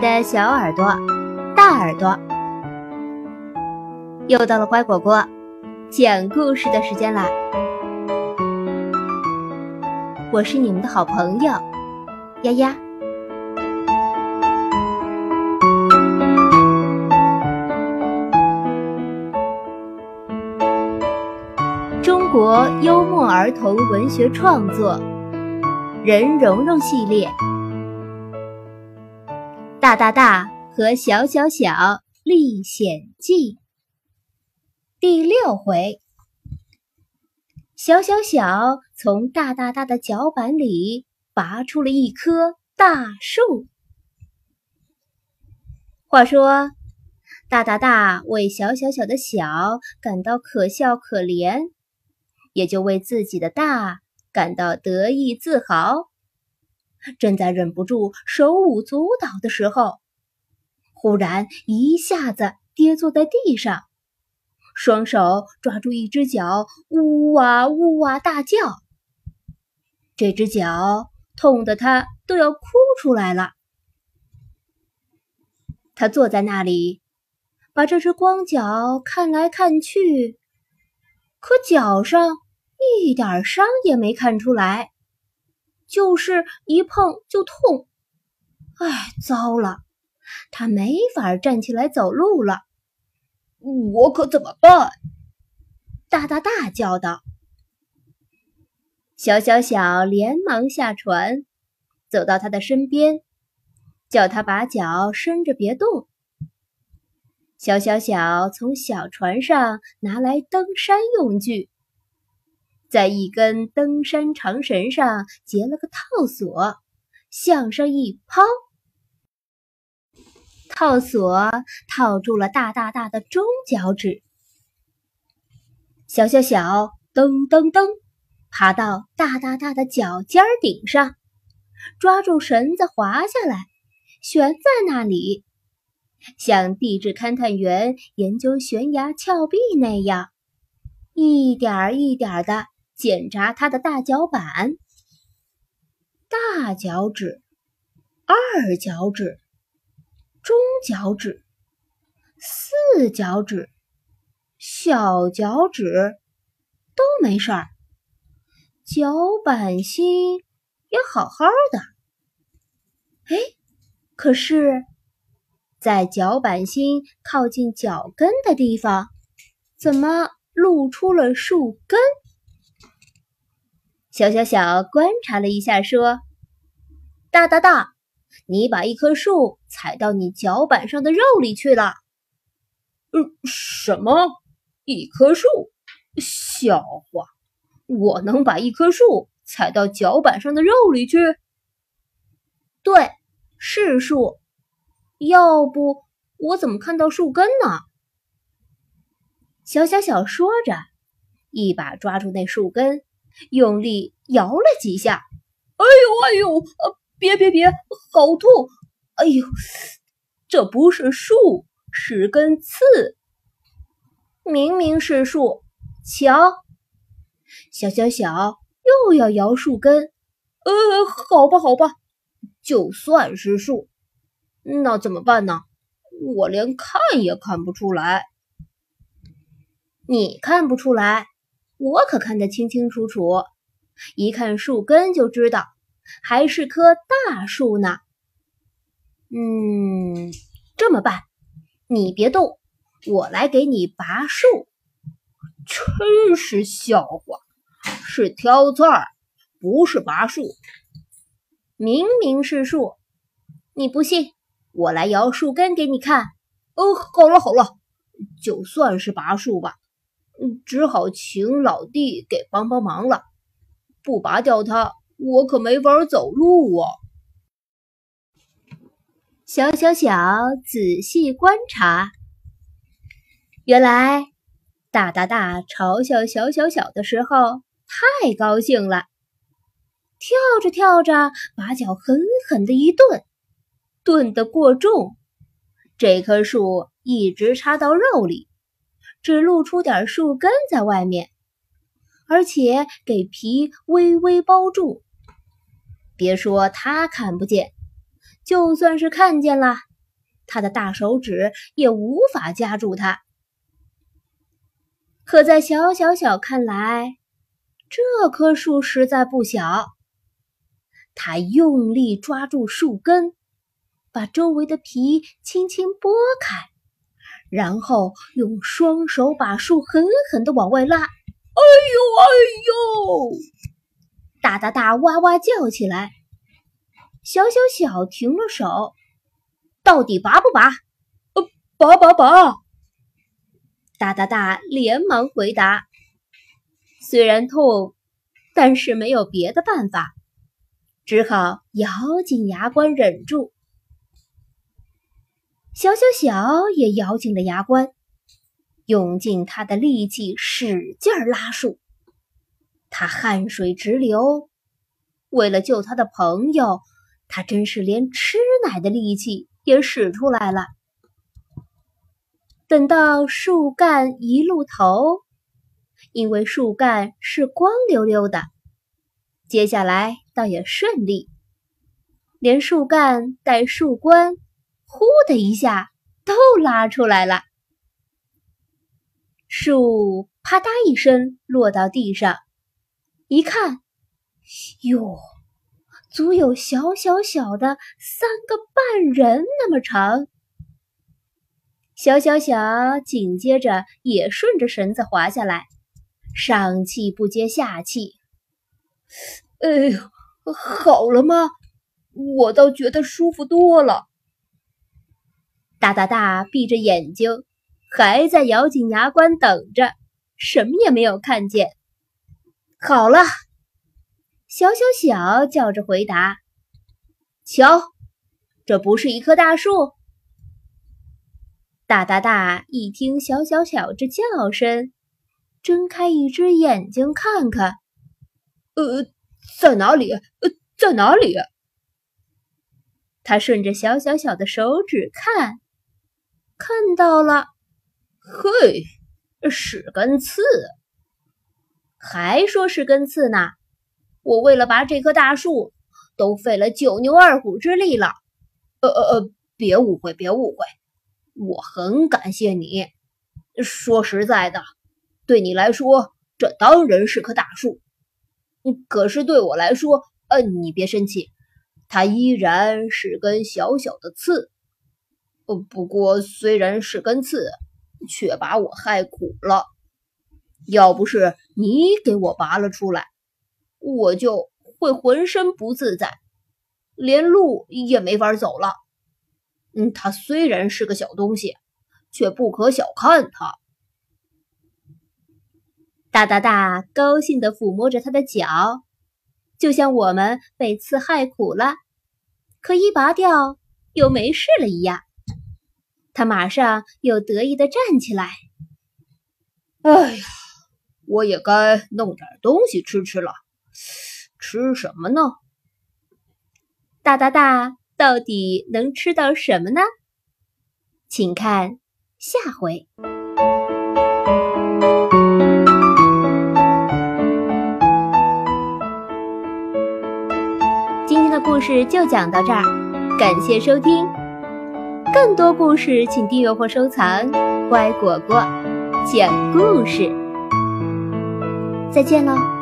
的小耳朵、大耳朵，又到了乖果果讲故事的时间啦！我是你们的好朋友丫丫。中国幽默儿童文学创作《任蓉蓉系列》。大大大和小小小历险记第六回，小小小从大大大的脚板里拔出了一棵大树。话说，大大大为小小小的小感到可笑可怜，也就为自己的大感到得意自豪。正在忍不住手舞足蹈的时候，忽然一下子跌坐在地上，双手抓住一只脚，呜哇呜哇大叫。这只脚痛得他都要哭出来了。他坐在那里，把这只光脚看来看去，可脚上一点伤也没看出来。就是一碰就痛，哎，糟了，他没法站起来走路了，我可怎么办？大大大叫道。小小小连忙下船，走到他的身边，叫他把脚伸着别动。小小小从小船上拿来登山用具。在一根登山长绳上结了个套索，向上一抛，套索套住了大大大的中脚趾。小小小噔噔噔，爬到大大大的脚尖顶上，抓住绳子滑下来，悬在那里，像地质勘探员研究悬崖峭壁那样，一点儿一点儿的。检查他的大脚板、大脚趾、二脚趾、中脚趾、四脚趾、小脚趾都没事儿，脚板心也好好的。哎，可是，在脚板心靠近脚跟的地方，怎么露出了树根？小小小观察了一下，说：“大大大，你把一棵树踩到你脚板上的肉里去了。”“呃，什么？一棵树？笑话！我能把一棵树踩到脚板上的肉里去？”“对，是树。要不我怎么看到树根呢？”小小小说着，一把抓住那树根。用力摇了几下，哎呦哎呦，别别别，好痛！哎呦，这不是树，是根刺。明明是树，瞧，小小小又要摇树根。呃，好吧好吧，就算是树，那怎么办呢？我连看也看不出来。你看不出来？我可看得清清楚楚，一看树根就知道，还是棵大树呢。嗯，这么办，你别动，我来给你拔树。真是笑话，是挑刺儿，不是拔树。明明是树，你不信，我来摇树根给你看。哦，好了好了，就算是拔树吧。只好请老弟给帮帮忙了，不拔掉它，我可没法走路啊！小小小仔细观察，原来大大大嘲笑小小小的时候太高兴了，跳着跳着，把脚狠狠的一顿，顿得过重，这棵树一直插到肉里。只露出点树根在外面，而且给皮微微包住。别说他看不见，就算是看见了，他的大手指也无法夹住它。可在小小小看来，这棵树实在不小。他用力抓住树根，把周围的皮轻轻拨开，然后用双手把树狠狠地往外拉。哎呦哎呦！大大大哇哇叫起来。小小小停了手，到底拔不拔？呃，拔拔拔！大大大连忙回答：“虽然痛，但是没有别的办法，只好咬紧牙关忍住。”小小小也咬紧了牙关，用尽他的力气使劲拉树。他汗水直流，为了救他的朋友，他真是连吃奶的力气也使出来了。等到树干一露头，因为树干是光溜溜的，接下来倒也顺利，连树干带树冠，呼的一下都拉出来了。树啪嗒一声落到地上，一看，哟，足有小小小的三个半人那么长。小小小紧接着也顺着绳子滑下来，上气不接下气。哎呦，好了吗？我倒觉得舒服多了。大大大闭着眼睛，还在咬紧牙关等着，什么也没有看见。好了，小小小叫着回答：“瞧，这不是一棵大树。”大大大一听小小小这叫声，睁开一只眼睛看看，呃，在哪里？呃，在哪里？他顺着小小小的手指看，看到了，嘿，是根刺，还说是根刺呢！我为了拔这棵大树，都费了九牛二虎之力了。呃呃呃，别误会，别误会。我很感谢你。说实在的，对你来说，这当然是棵大树。可是对我来说，呃，你别生气，它依然是根小小的刺。呃，不过虽然是根刺，却把我害苦了。要不是你给我拔了出来，我就会浑身不自在，连路也没法走了。嗯，它虽然是个小东西，却不可小看它。大大大高兴地抚摸着它的脚，就像我们被刺害苦了，可一拔掉又没事了一样。他马上又得意地站起来。哎呀，我也该弄点东西吃吃了。吃什么呢？大大大。到底能吃到什么呢？请看下回。今天的故事就讲到这儿，感谢收听。更多故事请订阅或收藏。乖果果讲故事，再见喽。